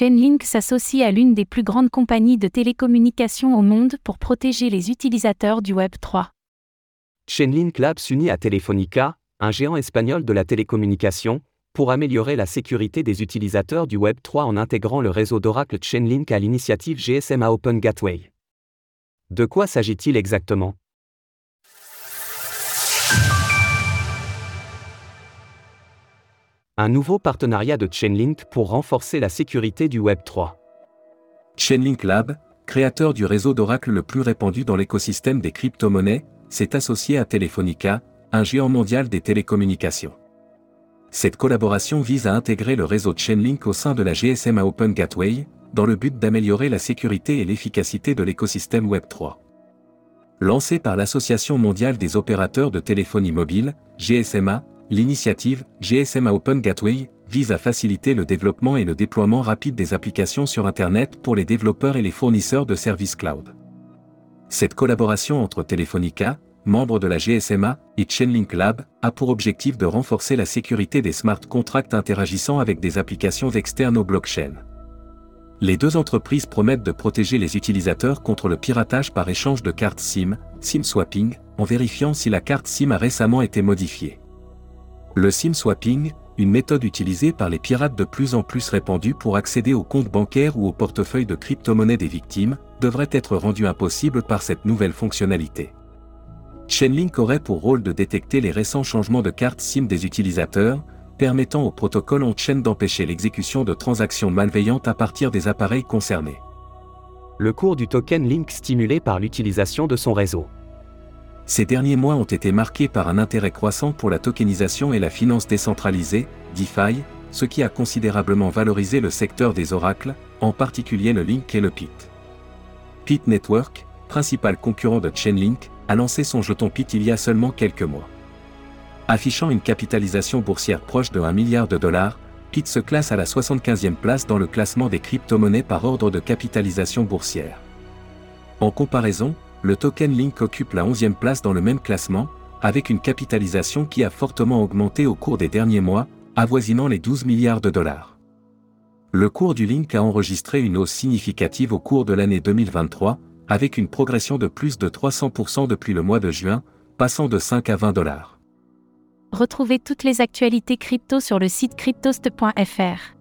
Chainlink s'associe à l'une des plus grandes compagnies de télécommunications au monde pour protéger les utilisateurs du Web 3. Chainlink Labs s'unit à Telefonica, un géant espagnol de la télécommunication, pour améliorer la sécurité des utilisateurs du Web 3 en intégrant le réseau d'Oracle Chainlink à l'initiative GSMA Open Gateway. De quoi s'agit-il exactement? Un nouveau partenariat de Chainlink pour renforcer la sécurité du Web 3. Chainlink Lab, créateur du réseau d'Oracle le plus répandu dans l'écosystème des crypto-monnaies, s'est associé à Telefonica, un géant mondial des télécommunications. Cette collaboration vise à intégrer le réseau Chainlink au sein de la GSMA Open Gateway, dans le but d'améliorer la sécurité et l'efficacité de l'écosystème Web3. Lancée par l'Association mondiale des opérateurs de téléphonie mobile, GSMA, l'initiative GSMA Open Gateway vise à faciliter le développement et le déploiement rapide des applications sur Internet pour les développeurs et les fournisseurs de services cloud. Cette collaboration entre Telefonica, membre de la GSMA, et Chainlink Lab, a pour objectif de renforcer la sécurité des smart contracts interagissant avec des applications externes au blockchain. Les deux entreprises promettent de protéger les utilisateurs contre le piratage par échange de cartes SIM, SIM swapping, en vérifiant si la carte SIM a récemment été modifiée. Le SIM swapping, une méthode utilisée par les pirates de plus en plus répandue pour accéder aux comptes bancaires ou au portefeuille de crypto-monnaies des victimes, devrait être rendu impossible par cette nouvelle fonctionnalité. Chainlink aurait pour rôle de détecter les récents changements de carte SIM des utilisateurs, permettant au protocole on-chain d'empêcher l'exécution de transactions malveillantes à partir des appareils concernés. Le cours du token Link stimulé par l'utilisation de son réseau. Ces derniers mois ont été marqués par un intérêt croissant pour la tokenisation et la finance décentralisée, DeFi, ce qui a considérablement valorisé le secteur des oracles, en particulier le Link et le PIT. PIT Network, principal concurrent de Chainlink, a lancé son jeton PIT il y a seulement quelques mois. Affichant une capitalisation boursière proche de 1 milliard de dollars, PIT se classe à la 75e place dans le classement des crypto-monnaies par ordre de capitalisation boursière. En comparaison, le token Link occupe la 11e place dans le même classement, avec une capitalisation qui a fortement augmenté au cours des derniers mois, avoisinant les 12 milliards de dollars. Le cours du Link a enregistré une hausse significative au cours de l'année 2023, avec une progression de plus de 300% depuis le mois de juin, passant de 5 à 20 dollars. Retrouvez toutes les actualités crypto sur le site cryptost.fr.